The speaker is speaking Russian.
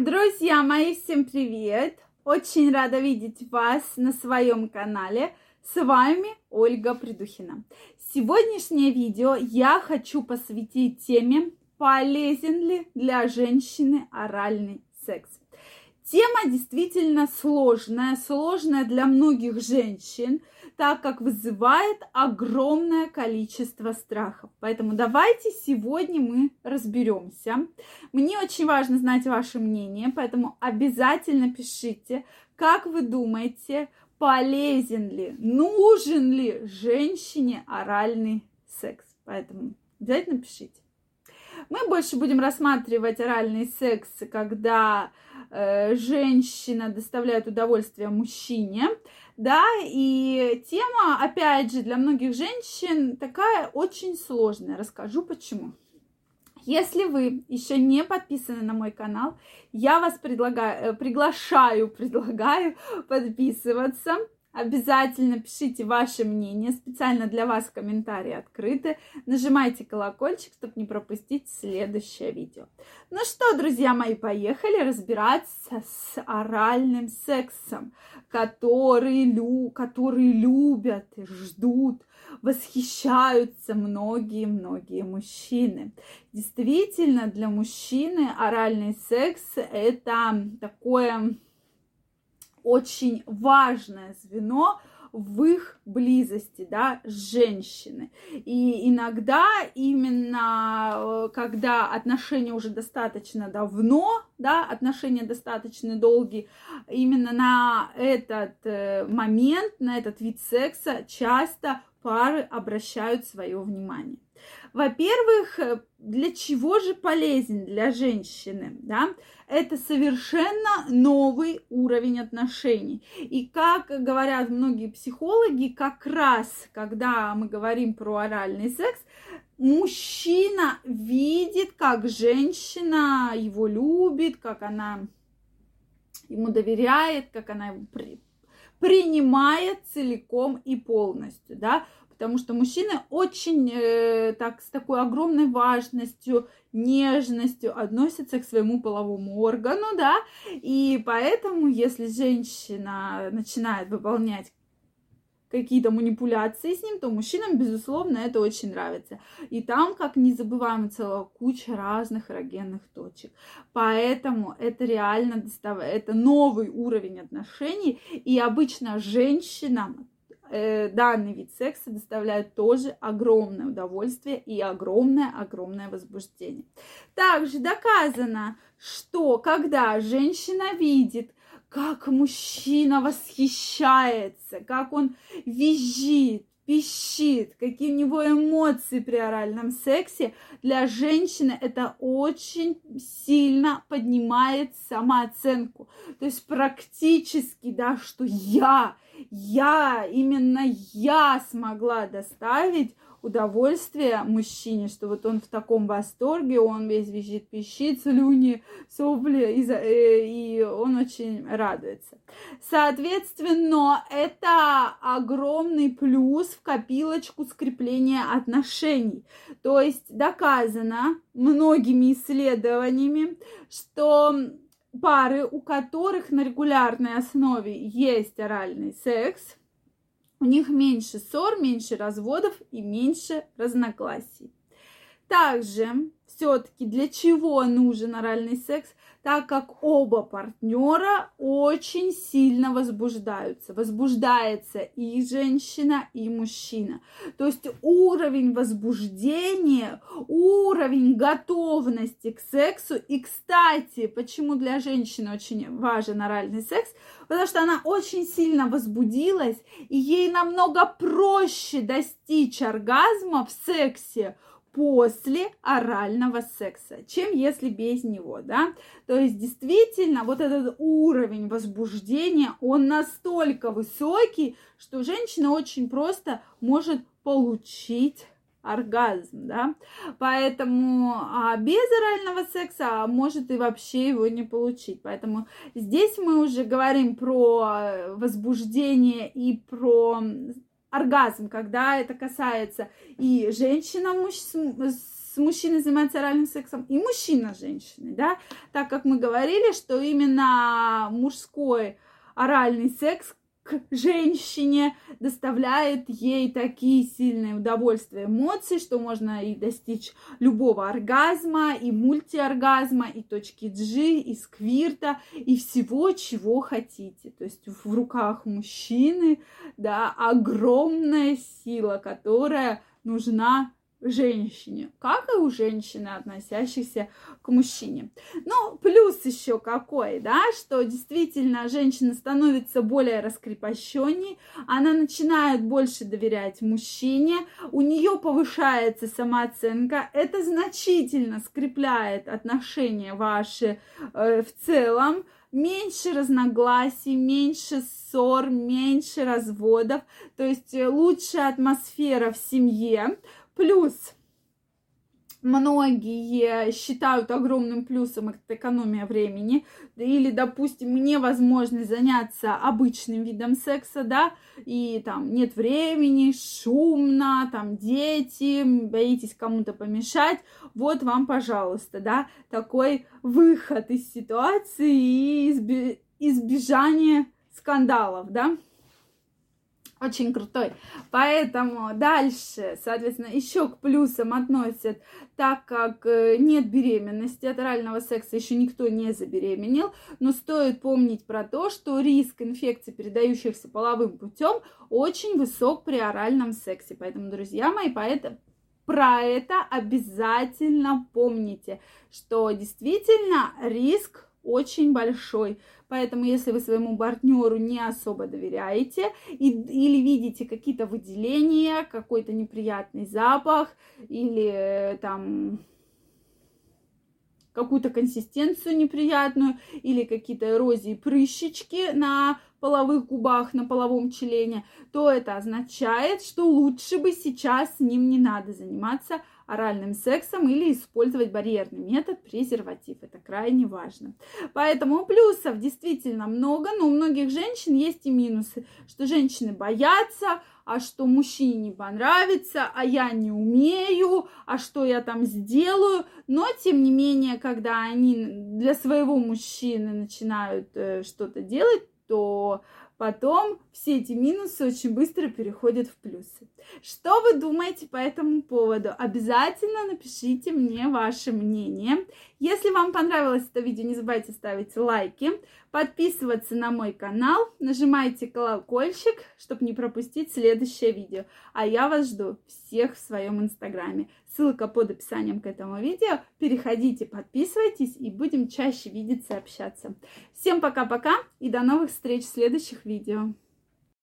Друзья мои, всем привет! Очень рада видеть вас на своем канале. С вами Ольга Придухина. Сегодняшнее видео я хочу посвятить теме, полезен ли для женщины оральный секс. Тема действительно сложная, сложная для многих женщин, так как вызывает огромное количество страхов. Поэтому давайте сегодня мы разберемся. Мне очень важно знать ваше мнение, поэтому обязательно пишите, как вы думаете, полезен ли, нужен ли женщине оральный секс. Поэтому обязательно пишите. Мы больше будем рассматривать оральный секс, когда э, женщина доставляет удовольствие мужчине, да, и тема, опять же, для многих женщин такая очень сложная. Расскажу почему. Если вы еще не подписаны на мой канал, я вас предлагаю, э, приглашаю, предлагаю подписываться. Обязательно пишите ваше мнение. Специально для вас комментарии открыты. Нажимайте колокольчик, чтобы не пропустить следующее видео. Ну что, друзья мои, поехали разбираться с оральным сексом, который, лю, который любят ждут, восхищаются многие-многие мужчины. Действительно, для мужчины оральный секс это такое очень важное звено в их близости, да, женщины. И иногда именно э, когда отношения уже достаточно давно, да, отношения достаточно долгие, именно на этот э, момент, на этот вид секса часто пары обращают свое внимание. Во-первых, э, для чего же полезен для женщины, да? Это совершенно новый уровень отношений. И как говорят многие психологи, как раз, когда мы говорим про оральный секс, мужчина видит, как женщина его любит, как она ему доверяет, как она его при, принимает целиком и полностью, да, потому что мужчины очень э, так с такой огромной важностью, нежностью относятся к своему половому органу, да, и поэтому, если женщина начинает выполнять какие-то манипуляции с ним, то мужчинам, безусловно, это очень нравится. И там, как не забываем, целая куча разных эрогенных точек. Поэтому это реально это новый уровень отношений. И обычно женщинам данный вид секса доставляет тоже огромное удовольствие и огромное-огромное возбуждение. Также доказано, что когда женщина видит, как мужчина восхищается, как он визжит, пищит, какие у него эмоции при оральном сексе, для женщины это очень сильно поднимает самооценку. То есть практически, да, что я, я, именно я смогла доставить удовольствие мужчине, что вот он в таком восторге, он весь визжит, пищит, слюни, сопли, и, э, и он очень радуется. Соответственно, это огромный плюс в копилочку скрепления отношений. То есть доказано многими исследованиями, что пары, у которых на регулярной основе есть оральный секс, у них меньше ссор, меньше разводов и меньше разногласий. Также все-таки для чего нужен оральный секс? Так как оба партнера очень сильно возбуждаются. Возбуждается и женщина, и мужчина. То есть уровень возбуждения, уровень готовности к сексу. И, кстати, почему для женщины очень важен оральный секс? Потому что она очень сильно возбудилась, и ей намного проще достичь оргазма в сексе, после орального секса, чем если без него, да. То есть действительно вот этот уровень возбуждения, он настолько высокий, что женщина очень просто может получить оргазм, да, поэтому а без орального секса может и вообще его не получить, поэтому здесь мы уже говорим про возбуждение и про оргазм, когда это касается и женщина с мужчиной занимается оральным сексом, и мужчина с женщиной, да, так как мы говорили, что именно мужской оральный секс к женщине доставляет ей такие сильные удовольствия, эмоции, что можно и достичь любого оргазма, и мультиоргазма, и точки G, и сквирта, и всего, чего хотите. То есть в руках мужчины, да, огромная сила, которая нужна женщине, как и у женщины, относящихся к мужчине. Ну, плюс еще какой, да, что действительно женщина становится более раскрепощенней, она начинает больше доверять мужчине, у нее повышается самооценка, это значительно скрепляет отношения ваши э, в целом, меньше разногласий, меньше ссор, меньше разводов, то есть э, лучшая атмосфера в семье, Плюс многие считают огромным плюсом это экономия времени, или, допустим, невозможность заняться обычным видом секса, да, и там нет времени, шумно, там дети, боитесь кому-то помешать, вот вам, пожалуйста, да, такой выход из ситуации и избежание скандалов, да очень крутой. Поэтому дальше, соответственно, еще к плюсам относят, так как э, нет беременности от орального секса, еще никто не забеременел, но стоит помнить про то, что риск инфекций, передающихся половым путем, очень высок при оральном сексе. Поэтому, друзья мои, поэтому про это обязательно помните, что действительно риск очень большой. Поэтому, если вы своему партнеру не особо доверяете и, или видите какие-то выделения, какой-то неприятный запах или э, там какую-то консистенцию неприятную или какие-то эрозии, прыщички на половых губах, на половом члене, то это означает, что лучше бы сейчас с ним не надо заниматься, оральным сексом или использовать барьерный метод презерватив. Это крайне важно. Поэтому плюсов действительно много, но у многих женщин есть и минусы, что женщины боятся, а что мужчине не понравится, а я не умею, а что я там сделаю. Но, тем не менее, когда они для своего мужчины начинают э, что-то делать, то Потом все эти минусы очень быстро переходят в плюсы. Что вы думаете по этому поводу? Обязательно напишите мне ваше мнение. Если вам понравилось это видео, не забывайте ставить лайки, подписываться на мой канал, нажимайте колокольчик, чтобы не пропустить следующее видео. А я вас жду всех в своем инстаграме. Ссылка под описанием к этому видео. Переходите, подписывайтесь и будем чаще видеться и общаться. Всем пока-пока и до новых встреч в следующих видео.